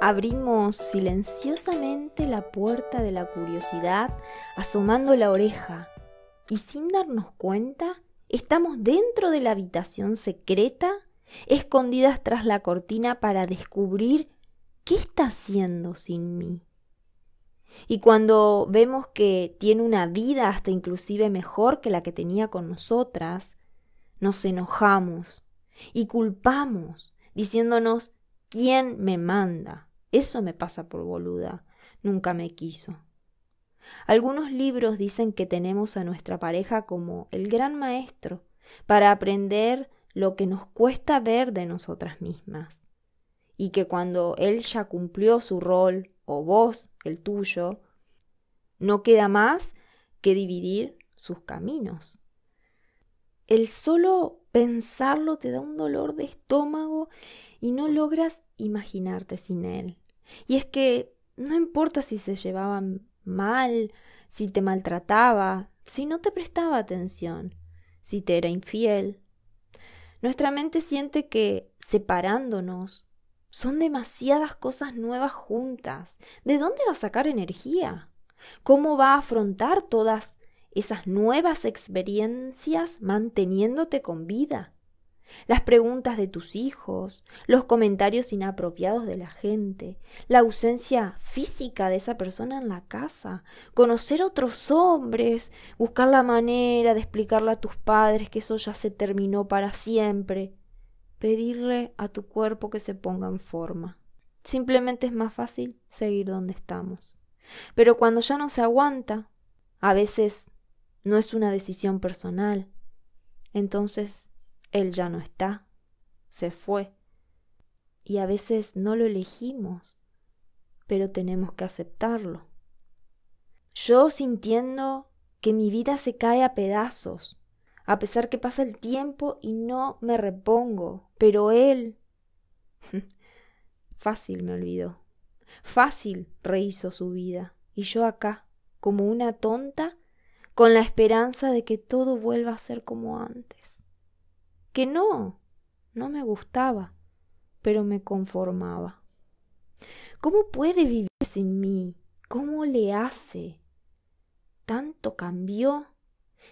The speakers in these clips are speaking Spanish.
Abrimos silenciosamente la puerta de la curiosidad, asomando la oreja, y sin darnos cuenta, estamos dentro de la habitación secreta, escondidas tras la cortina para descubrir qué está haciendo sin mí. Y cuando vemos que tiene una vida hasta inclusive mejor que la que tenía con nosotras, nos enojamos y culpamos, diciéndonos ¿quién me manda? Eso me pasa por boluda. Nunca me quiso. Algunos libros dicen que tenemos a nuestra pareja como el gran maestro para aprender lo que nos cuesta ver de nosotras mismas. Y que cuando él ya cumplió su rol, o vos el tuyo, no queda más que dividir sus caminos. El solo pensarlo te da un dolor de estómago y no logras imaginarte sin él. Y es que no importa si se llevaban mal, si te maltrataba, si no te prestaba atención, si te era infiel. Nuestra mente siente que separándonos son demasiadas cosas nuevas juntas. ¿De dónde va a sacar energía? ¿Cómo va a afrontar todas esas nuevas experiencias manteniéndote con vida? Las preguntas de tus hijos, los comentarios inapropiados de la gente, la ausencia física de esa persona en la casa, conocer otros hombres, buscar la manera de explicarle a tus padres que eso ya se terminó para siempre, pedirle a tu cuerpo que se ponga en forma. Simplemente es más fácil seguir donde estamos. Pero cuando ya no se aguanta, a veces no es una decisión personal, entonces él ya no está, se fue. Y a veces no lo elegimos, pero tenemos que aceptarlo. Yo sintiendo que mi vida se cae a pedazos, a pesar que pasa el tiempo y no me repongo, pero él... Fácil me olvidó. Fácil rehizo su vida. Y yo acá, como una tonta, con la esperanza de que todo vuelva a ser como antes que no, no me gustaba, pero me conformaba. ¿Cómo puede vivir sin mí? ¿Cómo le hace? ¿Tanto cambió?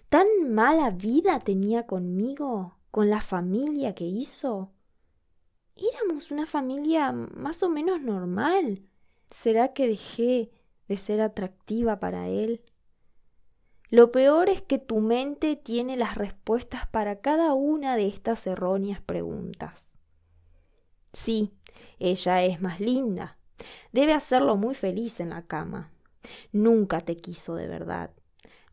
¿Tan mala vida tenía conmigo? ¿Con la familia que hizo? Éramos una familia más o menos normal. ¿Será que dejé de ser atractiva para él? Lo peor es que tu mente tiene las respuestas para cada una de estas erróneas preguntas. Sí, ella es más linda. Debe hacerlo muy feliz en la cama. Nunca te quiso de verdad.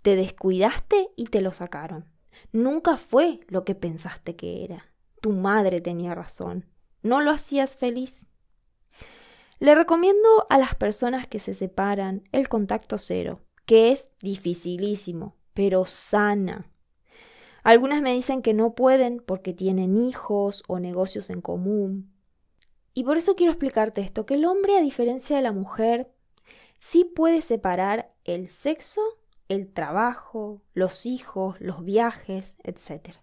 Te descuidaste y te lo sacaron. Nunca fue lo que pensaste que era. Tu madre tenía razón. No lo hacías feliz. Le recomiendo a las personas que se separan el contacto cero que es dificilísimo, pero sana. Algunas me dicen que no pueden porque tienen hijos o negocios en común. Y por eso quiero explicarte esto, que el hombre, a diferencia de la mujer, sí puede separar el sexo, el trabajo, los hijos, los viajes, etc.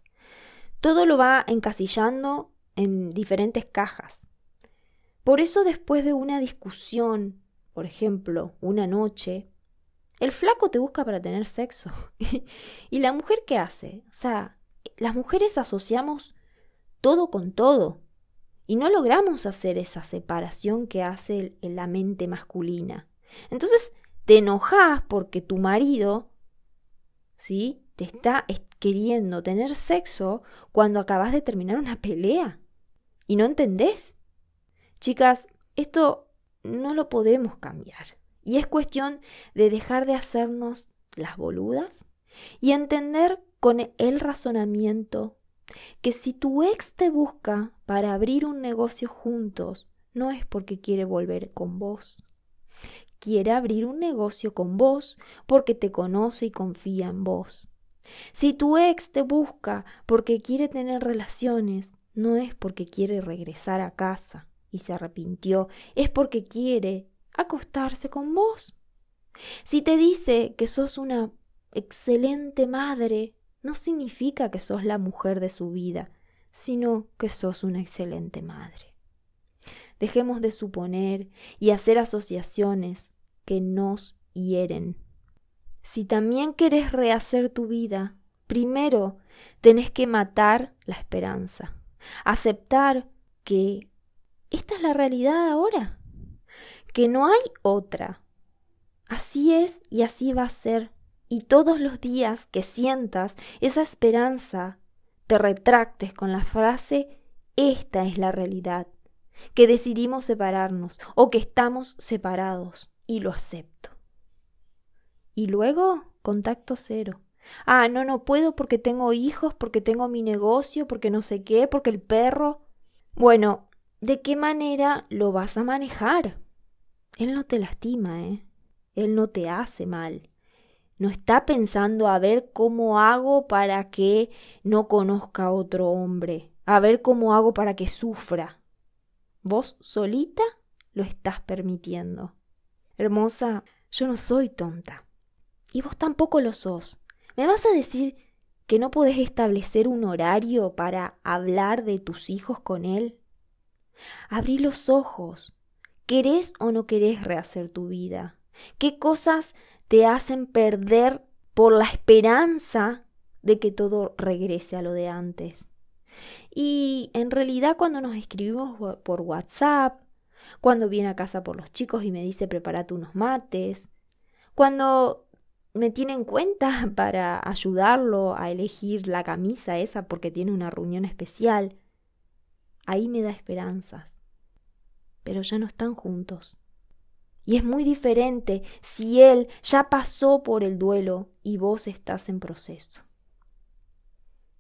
Todo lo va encasillando en diferentes cajas. Por eso después de una discusión, por ejemplo, una noche, el flaco te busca para tener sexo. ¿Y la mujer qué hace? O sea, las mujeres asociamos todo con todo. Y no logramos hacer esa separación que hace la mente masculina. Entonces te enojas porque tu marido, ¿sí? Te está queriendo tener sexo cuando acabas de terminar una pelea. Y no entendés. Chicas, esto no lo podemos cambiar. Y es cuestión de dejar de hacernos las boludas y entender con el razonamiento que si tu ex te busca para abrir un negocio juntos, no es porque quiere volver con vos. Quiere abrir un negocio con vos porque te conoce y confía en vos. Si tu ex te busca porque quiere tener relaciones, no es porque quiere regresar a casa y se arrepintió, es porque quiere acostarse con vos. Si te dice que sos una excelente madre, no significa que sos la mujer de su vida, sino que sos una excelente madre. dejemos de suponer y hacer asociaciones que nos hieren. Si también querés rehacer tu vida, primero tenés que matar la esperanza, aceptar que esta es la realidad ahora, que no hay otra. Así es y así va a ser. Y todos los días que sientas esa esperanza, te retractes con la frase esta es la realidad, que decidimos separarnos o que estamos separados y lo acepto. Y luego, contacto cero. Ah, no, no puedo porque tengo hijos, porque tengo mi negocio, porque no sé qué, porque el perro. Bueno, ¿de qué manera lo vas a manejar? Él no te lastima, ¿eh? Él no te hace mal. No está pensando a ver cómo hago para que no conozca a otro hombre, a ver cómo hago para que sufra. Vos solita lo estás permitiendo. Hermosa, yo no soy tonta. Y vos tampoco lo sos. ¿Me vas a decir que no podés establecer un horario para hablar de tus hijos con él? Abrí los ojos. ¿Querés o no querés rehacer tu vida? ¿Qué cosas te hacen perder por la esperanza de que todo regrese a lo de antes? Y en realidad cuando nos escribimos por WhatsApp, cuando viene a casa por los chicos y me dice prepárate unos mates, cuando me tiene en cuenta para ayudarlo a elegir la camisa esa porque tiene una reunión especial, ahí me da esperanzas. Pero ya no están juntos. Y es muy diferente si él ya pasó por el duelo y vos estás en proceso.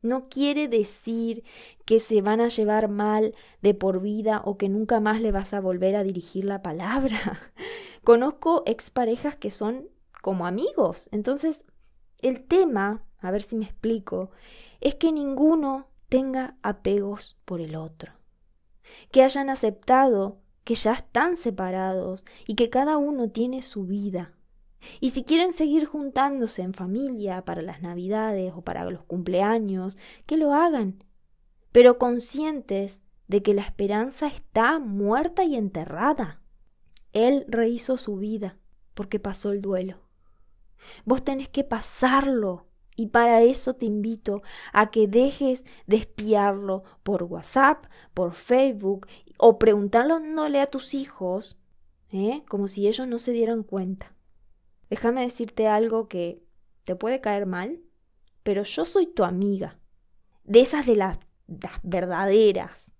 No quiere decir que se van a llevar mal de por vida o que nunca más le vas a volver a dirigir la palabra. Conozco exparejas que son como amigos. Entonces, el tema, a ver si me explico, es que ninguno tenga apegos por el otro. Que hayan aceptado que ya están separados y que cada uno tiene su vida. Y si quieren seguir juntándose en familia para las navidades o para los cumpleaños, que lo hagan, pero conscientes de que la esperanza está muerta y enterrada. Él rehizo su vida porque pasó el duelo. Vos tenés que pasarlo y para eso te invito a que dejes de espiarlo por WhatsApp, por Facebook o preguntándole a tus hijos, ¿eh? como si ellos no se dieran cuenta. Déjame decirte algo que te puede caer mal, pero yo soy tu amiga, de esas de las, verdaderas,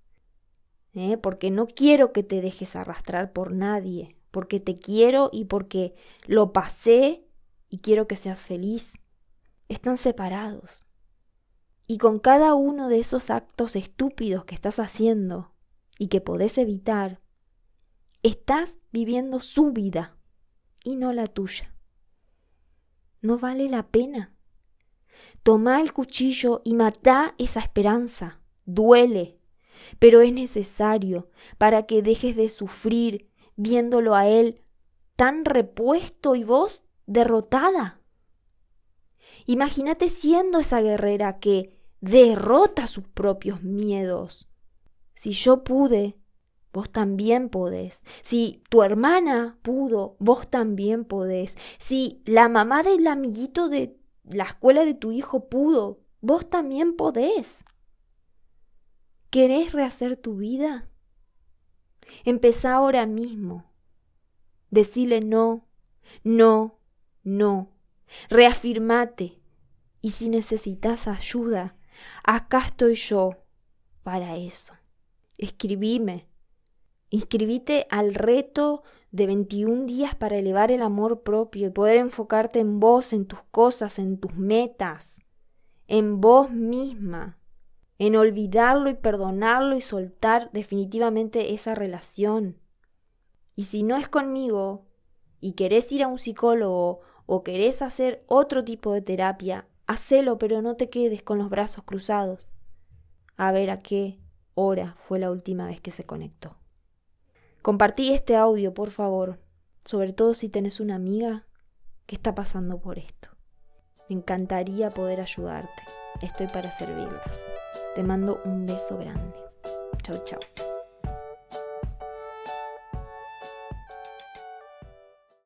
¿eh? porque no quiero que te dejes arrastrar por nadie, porque te quiero y porque lo pasé y quiero que seas feliz están separados. Y con cada uno de esos actos estúpidos que estás haciendo y que podés evitar, estás viviendo su vida y no la tuya. No vale la pena. Toma el cuchillo y mata esa esperanza. Duele, pero es necesario para que dejes de sufrir viéndolo a él tan repuesto y vos derrotada. Imagínate siendo esa guerrera que derrota sus propios miedos. Si yo pude, vos también podés. Si tu hermana pudo, vos también podés. Si la mamá del amiguito de la escuela de tu hijo pudo, vos también podés. ¿Querés rehacer tu vida? Empezá ahora mismo. Decile no, no, no. Reafirmate. Y si necesitas ayuda, acá estoy yo para eso. Escribime. Inscribite al reto de 21 días para elevar el amor propio y poder enfocarte en vos, en tus cosas, en tus metas, en vos misma, en olvidarlo y perdonarlo y soltar definitivamente esa relación. Y si no es conmigo y querés ir a un psicólogo o querés hacer otro tipo de terapia, hacelo, pero no te quedes con los brazos cruzados. A ver a qué hora fue la última vez que se conectó. Compartí este audio, por favor, sobre todo si tenés una amiga que está pasando por esto. Me encantaría poder ayudarte. Estoy para servirlas. Te mando un beso grande. Chau, chau.